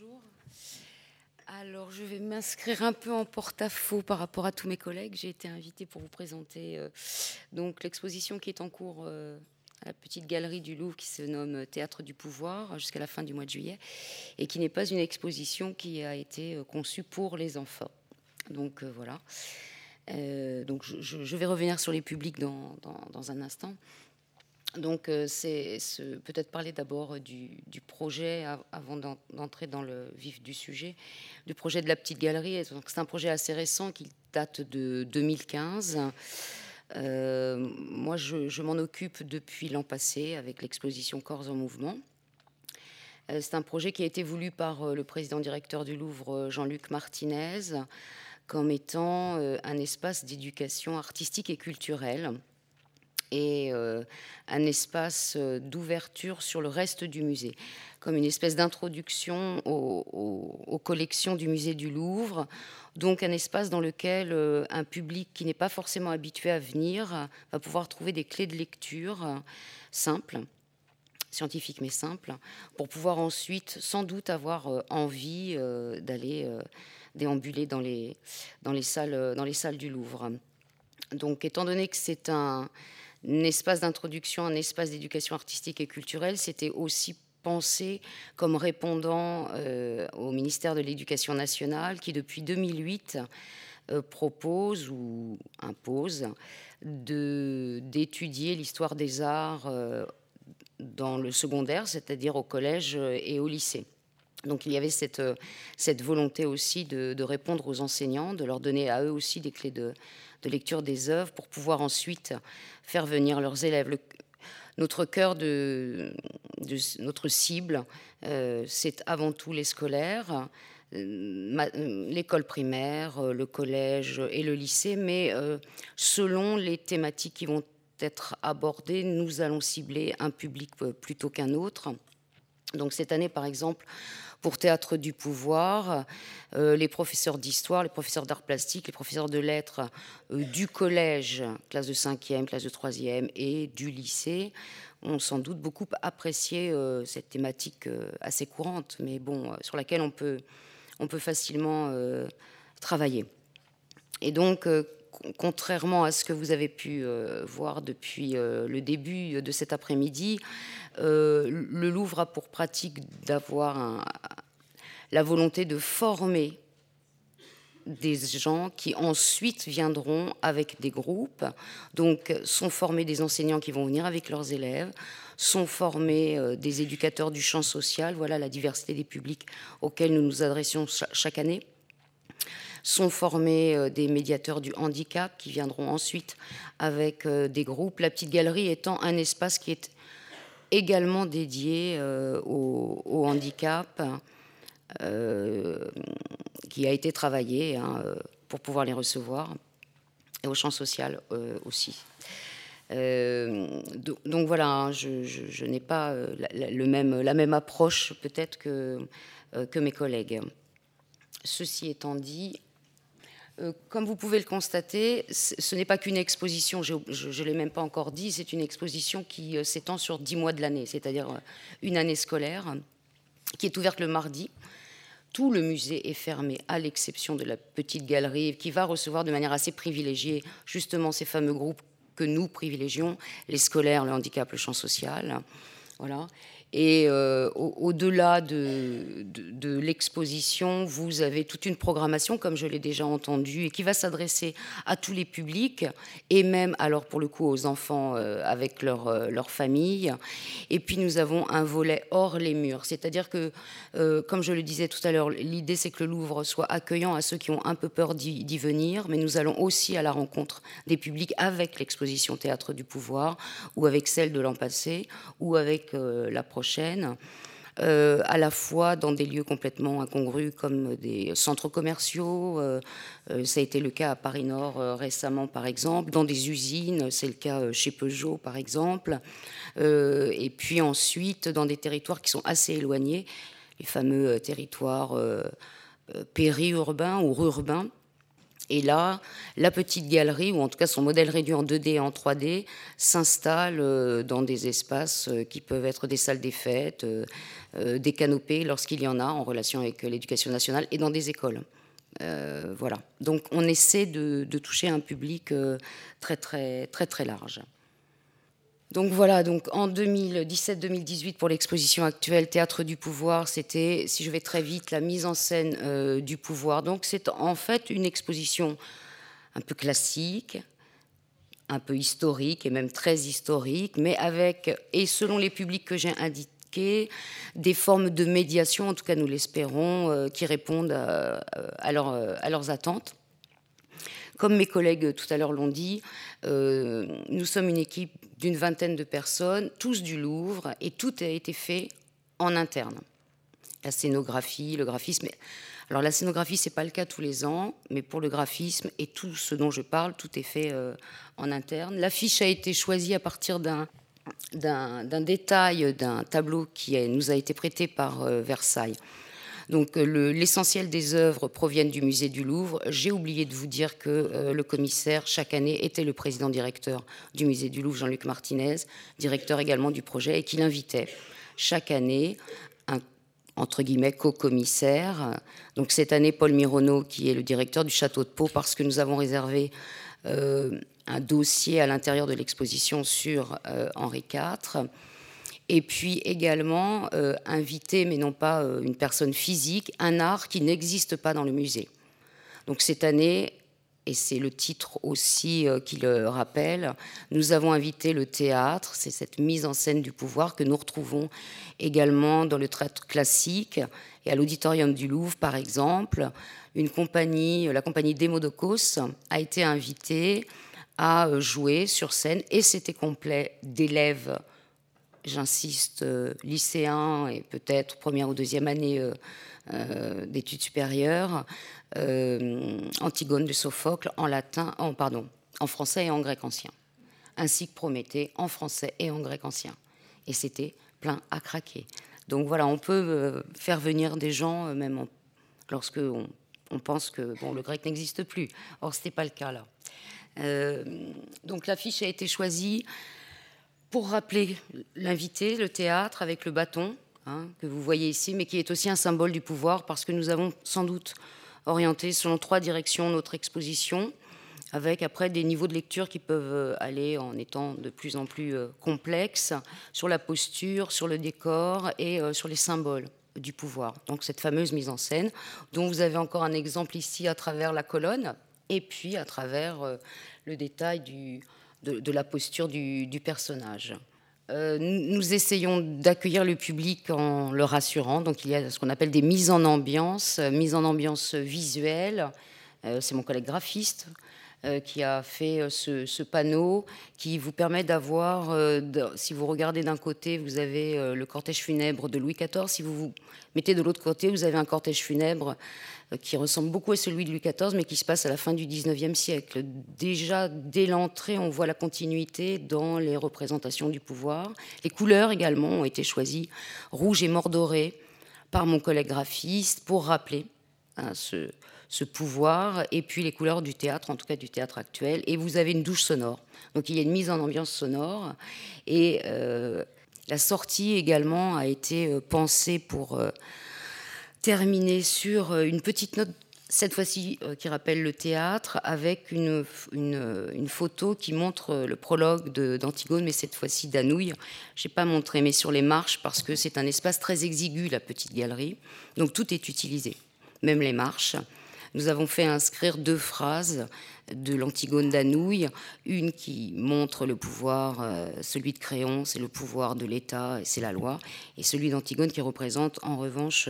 Bonjour. Alors, je vais m'inscrire un peu en porte-à-faux par rapport à tous mes collègues. J'ai été invitée pour vous présenter euh, donc l'exposition qui est en cours euh, à la petite galerie du Louvre qui se nomme Théâtre du pouvoir jusqu'à la fin du mois de juillet et qui n'est pas une exposition qui a été euh, conçue pour les enfants. Donc voilà. donc je, vais revenir sur les publics dans un instant. Donc, euh, c'est peut-être parler d'abord du, projet avant d'entrer dans le vif du sujet, du projet de la petite galerie. C'est un projet assez récent qui date de 2015. Euh, moi, je, m'en occupe depuis l'an passé avec l'exposition Corps en mouvement. Euh, c'est un projet qui a été voulu par le président directeur du Louvre, Jean-Luc Martinez, comme étant un espace d'éducation artistique et culturelle et euh, un espace euh, d'ouverture sur le reste du musée, comme une espèce d'introduction aux, collections du musée du Louvre, donc un espace dans lequel euh, un public qui n'est pas forcément habitué à venir va pouvoir trouver des clés de lecture simples scientifiques mais simples, pour pouvoir ensuite sans doute avoir envie d'aller déambuler dans les, dans, les salles, dans les salles du Louvre. Donc étant donné que c'est un, un espace d'introduction, un espace d'éducation artistique et culturelle, c'était aussi pensé comme répondant euh, au ministère de l'Éducation nationale qui, depuis 2008, euh, propose ou impose d'étudier l'histoire des arts euh, dans le secondaire, c'est-à-dire au collège et au lycée. Donc il y avait cette, volonté aussi de, répondre aux enseignants, de leur donner à eux aussi des clés de, de lecture des œuvres pour pouvoir ensuite faire venir leurs élèves. notre cœur notre cible, euh, c'est avant tout les scolaires, euh, l'école primaire, euh, le collège et le lycée, mais selon les thématiques qui vont être abordées, nous allons cibler un public plutôt qu'un autre. Donc cette année, par exemple, pour Théâtre du Pouvoir, euh, les professeurs d'histoire, les professeurs d'art plastique, les professeurs de lettres euh, du collège, classe de 5e, classe de 3e et du lycée ont sans doute beaucoup apprécié euh, cette thématique assez courante, mais bon, sur laquelle on peut, on peut facilement travailler. Et donc, contrairement à ce que vous avez pu voir depuis le début de cet après-midi, euh, le Louvre a pour pratique d'avoir la volonté de former des gens qui ensuite viendront avec des groupes. Donc, sont formés des enseignants qui vont venir avec leurs élèves, sont formés euh, des éducateurs du champ social. Voilà la diversité des publics auxquels nous nous adressions chaque année. Sont formés euh, des médiateurs du handicap qui viendront ensuite avec des groupes. La petite galerie étant un espace qui est également dédié euh, au, handicap, euh, qui a été travaillé hein, euh, pour pouvoir les recevoir, et au champ social aussi. donc voilà, hein, je, n'ai pas la, même, approche peut-être que, que mes collègues. Ceci étant dit, euh, comme vous pouvez le constater, ce n'est pas qu'une exposition, je ne l'ai même pas encore dit, c'est une exposition qui euh, s'étend sur dix mois de l'année, c'est-à-dire euh, une année scolaire, qui est ouverte le mardi. Tout le musée est fermé, à l'exception de la petite galerie, qui va recevoir de manière assez privilégiée justement ces fameux groupes que nous privilégions, les scolaires, le handicap, le champ social. Voilà. Et euh, au-delà de, de, l'exposition, vous avez toute une programmation, comme je l'ai déjà entendu, et qui va s'adresser à tous les publics, et même, alors pour le coup, aux enfants euh, avec leur, euh, leur, famille. Et puis nous avons un volet hors les murs, c'est-à-dire que, comme je le disais tout à l'heure, l'idée c'est que le Louvre soit accueillant à ceux qui ont un peu peur d'y venir, mais nous allons aussi à la rencontre des publics avec l'exposition Théâtre du Pouvoir, ou avec celle de l'an passé, ou avec la Euh, à la fois dans des lieux complètement incongrus comme des centres commerciaux, euh, euh, ça a été le cas à Paris Nord récemment par exemple, dans des usines, c'est le cas chez Peugeot par exemple, et puis ensuite dans des territoires qui sont assez éloignés, les fameux territoires périurbains ou rurbains, Et là, la petite galerie, ou en tout cas son modèle réduit en 2D et en 3D, s'installe euh, dans des espaces euh, qui peuvent être des salles des fêtes, euh, des canopées lorsqu'il y en a en relation avec l'éducation nationale, et dans des écoles. voilà. Donc on essaie de, de toucher un public très très très très large. Donc voilà, donc en 2017-2018 pour l'exposition actuelle Théâtre du pouvoir, c'était, si je vais très vite, la mise en scène euh, du pouvoir. Donc c'est en fait une exposition un peu classique, un peu historique et même très historique, mais avec, et selon les publics que j'ai indiqués, des formes de médiation, en tout cas nous l'espérons, euh, qui répondent à, à leurs attentes. Comme mes collègues tout à l'heure l'ont dit, euh, nous sommes une équipe d'une vingtaine de personnes, tous du Louvre, et tout a été fait en interne. La scénographie, le graphisme. Alors la scénographie, c'est pas le cas tous les ans, mais pour le graphisme et tout ce dont je parle, tout est fait euh, en interne. L'affiche a été choisie à partir d'un détail d'un tableau qui nous a été prêté par euh, Versailles. Donc euh, l'essentiel des œuvres proviennent du musée du Louvre. J'ai oublié de vous dire que euh, le commissaire, chaque année, était le président directeur du musée du Louvre, Jean-Luc Martinez, directeur également du projet, et qu'il invitait chaque année un entre guillemets co-commissaire. Donc cette année, Paul Mironneau, qui est le directeur du château de Pau, parce que nous avons réservé euh, un dossier à l'intérieur de l'exposition sur Henri IV. Et puis également euh, inviter, mais non pas euh, une personne physique, un art qui n'existe pas dans le musée. Donc cette année, et c'est le titre aussi euh, qui le rappelle, nous avons invité le théâtre, c'est cette mise en scène du pouvoir que nous retrouvons également dans le théâtre classique et à l'auditorium du Louvre, par exemple. Une compagnie, la compagnie Demodocos, a été invitée à jouer sur scène et c'était complet d'élèves j'insiste, euh, lycéens et peut-être première ou deuxième année euh, euh, d'études supérieures, Antigone de Sophocle en latin, pardon, en français et en grec ancien, ainsi que Prométhée en français et en grec ancien. Et c'était plein à craquer. Donc voilà, on peut faire venir des gens, même lorsque on, pense que bon, le grec n'existe plus. Or, ce n'était pas le cas là. donc l'affiche a été choisie pour rappeler l'invité, le théâtre avec le bâton, hein, que vous voyez ici, mais qui est aussi un symbole du pouvoir, parce que nous avons sans doute orienté selon trois directions notre exposition, avec après des niveaux de lecture qui peuvent euh, aller en étant de plus en plus euh, complexes sur la posture, sur le décor et euh, sur les symboles du pouvoir. Donc cette fameuse mise en scène, dont vous avez encore un exemple ici à travers la colonne, et puis à travers le détail du, de, la posture du, personnage. Euh, nous essayons d'accueillir le public en le rassurant. Donc il y a ce qu'on appelle des mises en ambiance, euh, mises en ambiance visuelle. Euh, c'est mon collègue graphiste qui a fait ce, panneau qui vous permet d'avoir, si vous regardez d'un côté, vous avez le cortège funèbre de Louis XIV. Si vous vous mettez de l'autre côté, vous avez un cortège funèbre euh, qui ressemble beaucoup à celui de Louis XIV, mais qui se passe à la fin du XIXe siècle. Déjà, dès l'entrée, on voit la continuité dans les représentations du pouvoir. Les couleurs également ont été choisies, rouge et mordoré, par mon collègue graphiste, pour rappeler hein, ce, ce pouvoir, et puis les couleurs du théâtre, en tout cas du théâtre actuel. Et vous avez une douche sonore. Donc il y a une mise en ambiance sonore. Et euh, la sortie également a été euh, pensée pour terminer sur euh, une petite note, cette fois-ci euh, qui rappelle le théâtre, avec une, une, photo qui montre le prologue d'Antigone, mais cette fois-ci d'Anouille. Je n'ai pas montré, mais sur les marches, parce que c'est un espace très exigu, la petite galerie. Donc tout est utilisé, même les marches. Nous avons fait inscrire deux phrases de l'Antigone d'Anouille, une qui montre le pouvoir, euh, celui de Créon, c'est le pouvoir de l'État c'est la loi, et celui d'Antigone qui représente en revanche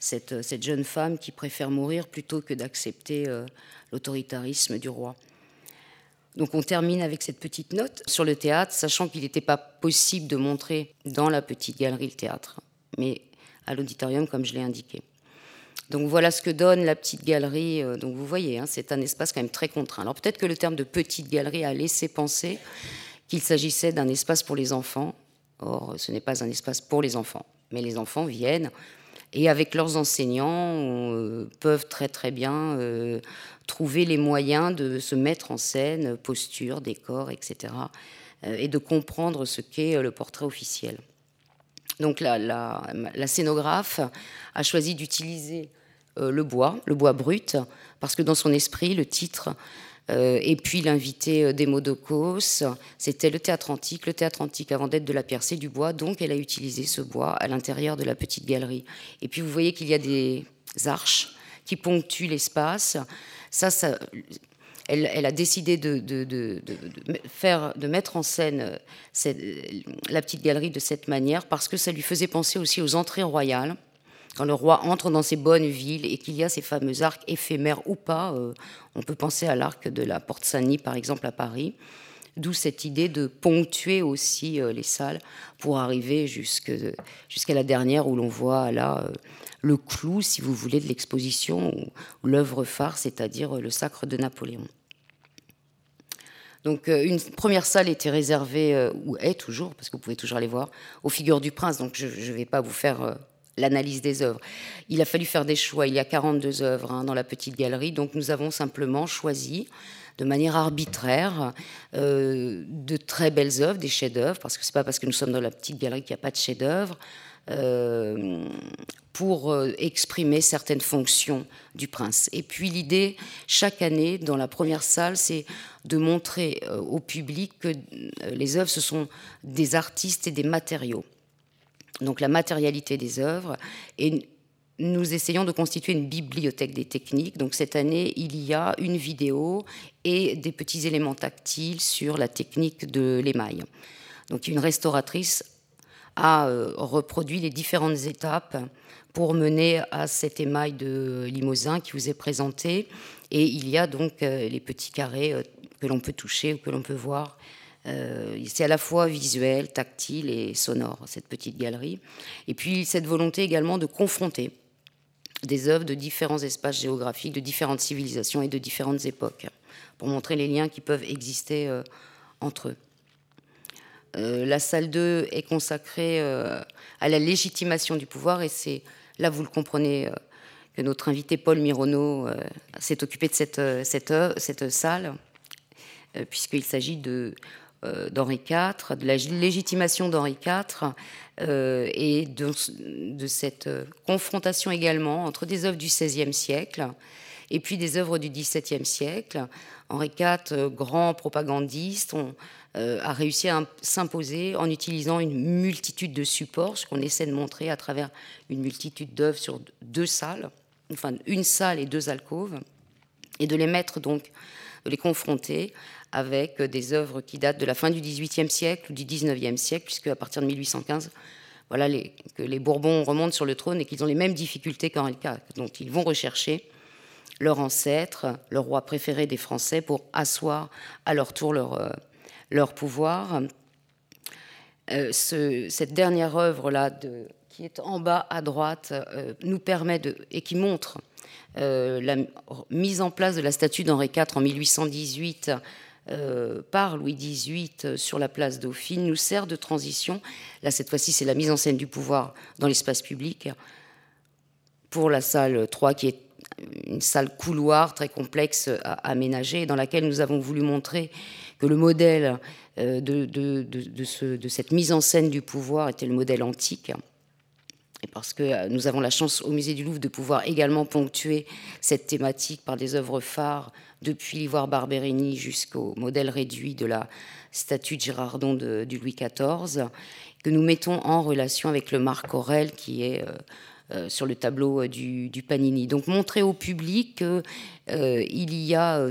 cette, cette, jeune femme qui préfère mourir plutôt que d'accepter euh, l'autoritarisme du roi. Donc on termine avec cette petite note sur le théâtre, sachant qu'il n'était pas possible de montrer dans la petite galerie le théâtre, mais à l'auditorium comme je l'ai indiqué. Donc voilà ce que donne la petite galerie. Euh, donc vous voyez, hein, c'est un espace quand même très contraint. Alors peut-être que le terme de petite galerie a laissé penser qu'il s'agissait d'un espace pour les enfants. Or, ce n'est pas un espace pour les enfants. Mais les enfants viennent et avec leurs enseignants peuvent très très bien trouver les moyens de se mettre en scène, posture, décor, etc., et de comprendre ce qu'est le portrait officiel. Donc la scénographe a choisi d'utiliser le bois, le bois brut, parce que dans son esprit, le titre euh, et puis l'invité euh, des Modocos, c'était le théâtre antique. Le théâtre antique, avant d'être de la pierre, c'est du bois. Donc elle a utilisé ce bois à l'intérieur de la petite galerie. Et puis vous voyez qu'il y a des arches qui ponctuent l'espace. Ça, ça elle, a décidé de, faire, de mettre en scène euh, la petite galerie de cette manière parce que ça lui faisait penser aussi aux entrées royales quand le roi entre dans ces bonnes villes et qu'il y a ces fameux arcs éphémères ou pas, euh, on peut penser à l'arc de la Porte Saint-Denis par exemple à Paris, d'où cette idée de ponctuer aussi euh, les salles pour arriver jusqu'à la dernière où l'on voit là euh, le clou, si vous voulez, de l'exposition ou, l'œuvre phare, c'est-à-dire le sacre de Napoléon. Donc une première salle était réservée, ou est toujours, parce que vous pouvez toujours aller voir, aux figures du prince. Donc je ne vais pas vous faire l'analyse des œuvres. Il a fallu faire des choix. Il y a 42 œuvres hein, dans la petite galerie, donc nous avons simplement choisi de manière arbitraire euh, de très belles œuvres, des chefs-d'œuvre, parce que c'est pas parce que nous sommes dans la petite galerie qu'il n'y a pas de chefs-d'œuvre. Euh, pour euh, exprimer certaines fonctions du prince. Et puis l'idée, chaque année, dans la première salle, c'est de montrer au public que les œuvres, ce sont des artistes et des matériaux donc la matérialité des œuvres, et nous essayons de constituer une bibliothèque des techniques. Donc cette année, il y a une vidéo et des petits éléments tactiles sur la technique de l'émail. Donc une restauratrice a euh, reproduit les différentes étapes pour mener à cet émail de Limousin qui vous est présenté. Et il y a donc euh, les petits carrés euh, que l'on peut toucher ou que l'on peut voir c'est à la fois visuel, tactile et sonore, cette petite galerie. Et puis cette volonté également de confronter des œuvres de différents espaces géographiques, de différentes civilisations et de différentes époques, pour montrer les liens qui peuvent exister euh, entre eux. Euh, la salle 2 est consacrée à la légitimation du pouvoir et c'est, là vous le comprenez, que notre invité Paul Mirono s'est occupé de cette, cette, salle, puisqu'il s'agit de euh, d'Henri IV, de la légitimation d'Henri IV euh, et de, cette confrontation également entre des œuvres du XVIe siècle et puis des œuvres du XVIIe siècle. Henri IV, euh, grand propagandiste, a réussi à s'imposer en utilisant une multitude de supports, ce qu'on essaie de montrer à travers une multitude d'œuvres sur deux salles, enfin une salle et deux alcôves, et de les mettre donc, de les confronter avec des œuvres qui datent de la fin du XVIIIe siècle ou du XIXe siècle, puisque à partir de 1815, voilà, les, que les Bourbons remontent sur le trône et qu'ils ont les mêmes difficultés qu'Henri IV. Donc ils vont rechercher leur ancêtre, le roi préféré des Français, pour asseoir à leur tour leur, euh, pouvoir. Euh, ce, cette dernière œuvre-là, qui est en bas à droite, euh, nous permet de, et qui montre la mise en place de la statue d'Henri IV en 1818 euh, par Louis XVIII sur la place Dauphine nous sert de transition. Là, cette fois-ci, c'est la mise en scène du pouvoir dans l'espace public pour la salle 3, qui est une salle couloir très complexe à aménager, dans laquelle nous avons voulu montrer que le modèle euh, de, cette mise en scène du pouvoir était le modèle antique. Parce que euh, nous avons la chance au musée du Louvre de pouvoir également ponctuer cette thématique par des œuvres phares depuis l'ivoire Barberini jusqu'au modèle réduit de la statue de Girardon du Louis XIV, que nous mettons en relation avec le Marc Aurel qui est euh, euh, sur le tableau du, Panini. Donc montrer au public qu'il y a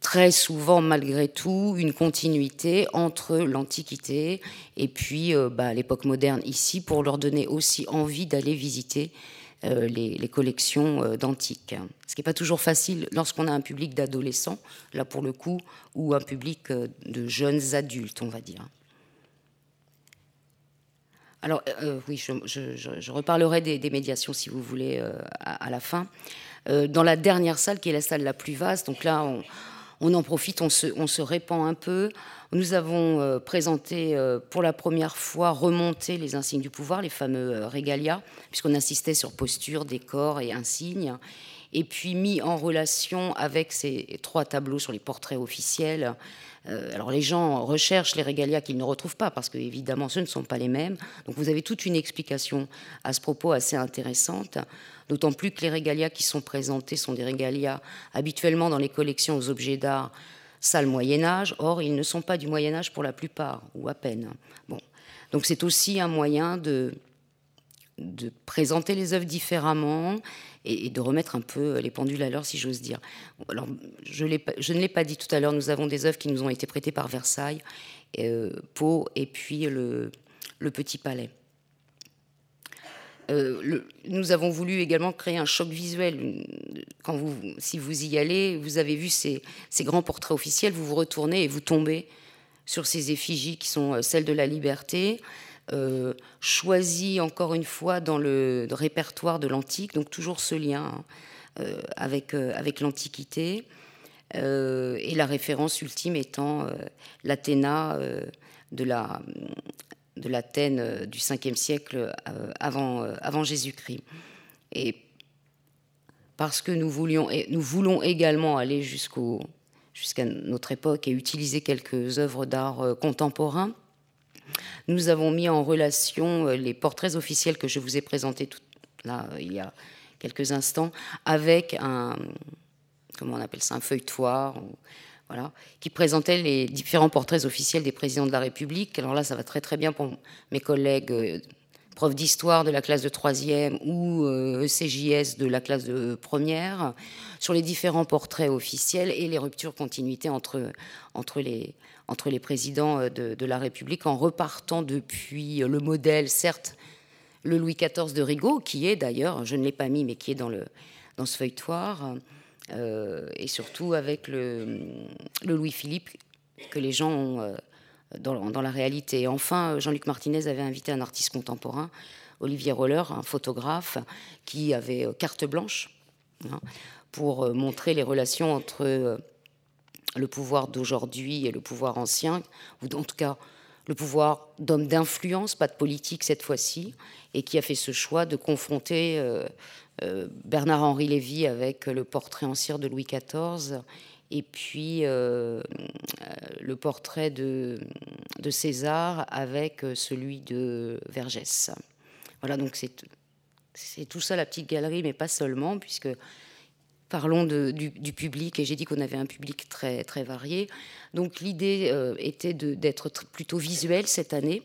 très souvent, malgré tout, une continuité entre l'Antiquité et puis bah, l'époque moderne ici, pour leur donner aussi envie d'aller visiter euh, les, collections euh, d'antiques. Ce qui n'est pas toujours facile lorsqu'on a un public d'adolescents, là pour le coup, ou un public euh, de jeunes adultes, on va dire. Alors, oui, je, reparlerai des, médiations, si vous voulez, à, la fin. Dans la dernière salle, qui est la salle la plus vaste, donc là, on en profite, on se, répand un peu. Nous avons euh, présenté euh, pour la première fois, remonté les insignes du pouvoir, les fameux euh, régalia, puisqu'on insistait sur posture, décor et insignes, et puis mis en relation avec ces trois tableaux sur les portraits officiels. alors les gens recherchent les régalia qu'ils ne retrouvent pas, parce que évidemment ce ne sont pas les mêmes. Donc vous avez toute une explication à ce propos assez intéressante d'autant plus que les régalias qui sont présentés sont des régalias habituellement dans les collections aux objets d'art salle Moyen Âge, or ils ne sont pas du Moyen Âge pour la plupart, ou à peine. Bon. Donc c'est aussi un moyen de, de présenter les œuvres différemment et, de remettre un peu les pendules à l'heure, si j'ose dire. Alors, je, ne l'ai pas dit tout à l'heure, nous avons des œuvres qui nous ont été prêtées par Versailles, euh, Pau et puis le, Petit Palais. Euh, nous avons voulu également créer un choc visuel. Si vous y allez, vous avez vu ces, grands portraits officiels, vous vous retournez et vous tombez sur ces effigies qui sont euh, celles de la liberté, euh, choisies encore une fois dans le, répertoire de l'antique, donc toujours ce lien hein, avec, avec l'Antiquité, et la référence ultime étant l'Athéna de la de l'Athènes euh, du 5e siècle euh, avant, euh, avant Jésus-Christ. Et parce que nous, voulions, nous voulons également aller jusqu'à notre époque et utiliser quelques œuvres d'art contemporain, nous avons mis en relation les portraits officiels que je vous ai présentés là, il y a quelques instants avec un, comment on appelle ça, un feuilletoire qui présentait les différents portraits officiels des présidents de la République. Alors là, ça va très très bien pour mes collègues euh, profs d'histoire de la classe de troisième ou ECJS euh, e de la classe de première, sur les différents portraits officiels et les ruptures continuité entre, entre, les, entre les présidents euh, de, la République en repartant depuis le modèle, certes, le Louis XIV de Rigaud, qui est d'ailleurs, je ne l'ai pas mis, mais qui est dans, le, dans ce feuilletoire, euh, et surtout avec le, Louis-Philippe que les gens ont euh, dans, la réalité. enfin, Jean-Luc Martinez avait invité un artiste contemporain, Olivier Roller, un photographe, qui avait euh, carte blanche hein, pour montrer les relations entre le pouvoir d'aujourd'hui et le pouvoir ancien, ou en tout cas le pouvoir d'homme d'influence, pas de politique cette fois-ci, et qui a fait ce choix de confronter euh, Bernard-Henri Lévy avec le portrait en cire de Louis XIV et puis euh, le portrait de, César avec celui de Vergès. Voilà, donc c'est tout ça la petite galerie, mais pas seulement, puisque parlons du, public, et j'ai dit qu'on avait un public très, très varié. Donc l'idée euh, était d'être plutôt visuel cette année,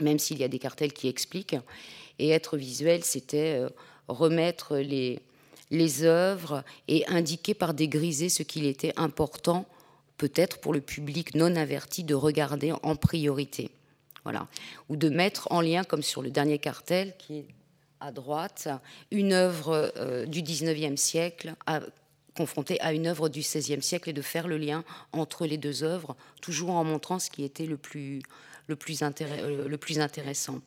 même s'il y a des cartels qui expliquent. Et être visuel, c'était remettre les, les œuvres et indiquer par des grisés ce qu'il était important, peut-être pour le public non averti, de regarder en priorité. Voilà. Ou de mettre en lien, comme sur le dernier cartel qui est à droite, une œuvre euh, du 19e siècle confrontée à une œuvre du 16e siècle et de faire le lien entre les deux œuvres, toujours en montrant ce qui était le plus, le plus, euh, intéressant.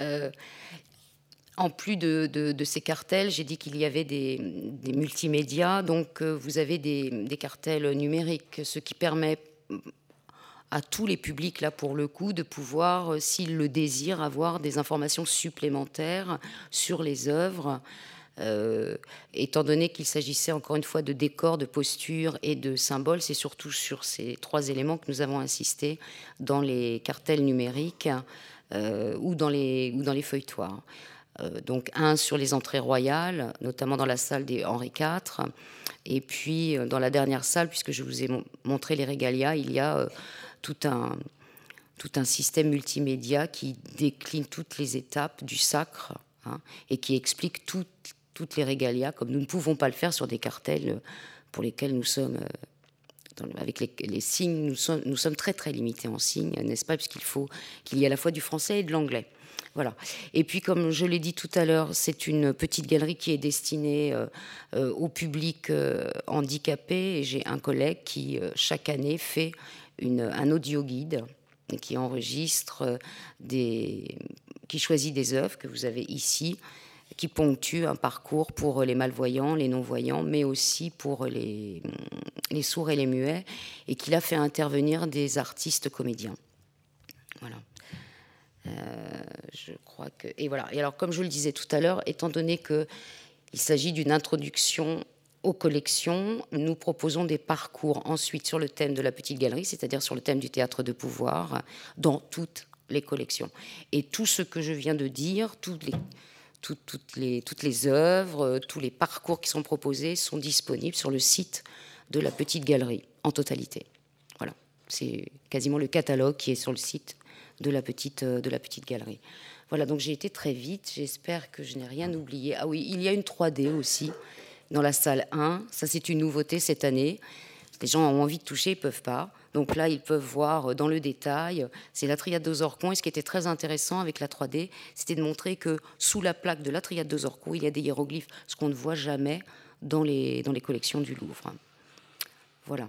Euh, en plus de, ces cartels, j'ai dit qu'il y avait des, multimédias, donc euh, vous avez des, cartels numériques, ce qui permet à tous les publics, là pour le coup, de pouvoir, euh, s'ils le désirent, avoir des informations supplémentaires sur les œuvres, euh, étant donné qu'il s'agissait encore une fois de décors, de postures et de symboles. C'est surtout sur ces trois éléments que nous avons insisté dans les cartels numériques ou, dans les, ou dans les feuilletoirs. Euh, donc un sur les entrées royales, notamment dans la salle des Henri IV, et puis euh, dans la dernière salle, puisque je vous ai montré les régalias, il y a euh, tout un tout un système multimédia qui décline toutes les étapes du sacre hein, et qui explique toutes les régalias, comme nous ne pouvons pas le faire sur des cartels pour lesquels nous sommes, avec les, signes, nous sommes, nous sommes, très très limités en signes, n'est-ce pas, puisqu'il faut qu'il y ait à la fois du français et de l'anglais. Et puis, comme je l'ai dit tout à l'heure, c'est une petite galerie qui est destinée euh, euh, au public euh, handicapé. J'ai un collègue qui, chaque année, fait un audio guide qui enregistre des, qui choisit des œuvres que vous avez ici qui ponctue un parcours pour les malvoyants, les non-voyants, mais aussi pour les, sourds et les muets, et qu'il a fait intervenir des artistes comédiens. Voilà. Euh, je crois que et voilà. Et alors, comme je le disais tout à l'heure, étant donné que il s'agit d'une introduction aux collections, nous proposons des parcours ensuite sur le thème de la petite galerie, c'est-à-dire sur le thème du théâtre de pouvoir, dans toutes les collections. Et tout ce que je viens de dire, toutes les, toutes, les, toutes les œuvres, tous les parcours qui sont proposés sont disponibles sur le site de la petite galerie en totalité. Voilà, c'est quasiment le catalogue qui est sur le site de la petite, de la petite galerie. Voilà, donc j'ai été très vite, j'espère que je n'ai rien oublié. Ah oui, il y a une 3D aussi dans la salle 1, ça c'est une nouveauté cette année. Les gens ont envie de toucher, ils peuvent pas. Donc là, ils peuvent voir dans le détail. C'est la triade d'Ozorcon. Et ce qui était très intéressant avec la 3D, c'était de montrer que sous la plaque de la triade d'Ozorcon, il y a des hiéroglyphes, ce qu'on ne voit jamais dans les, dans les collections du Louvre. Voilà.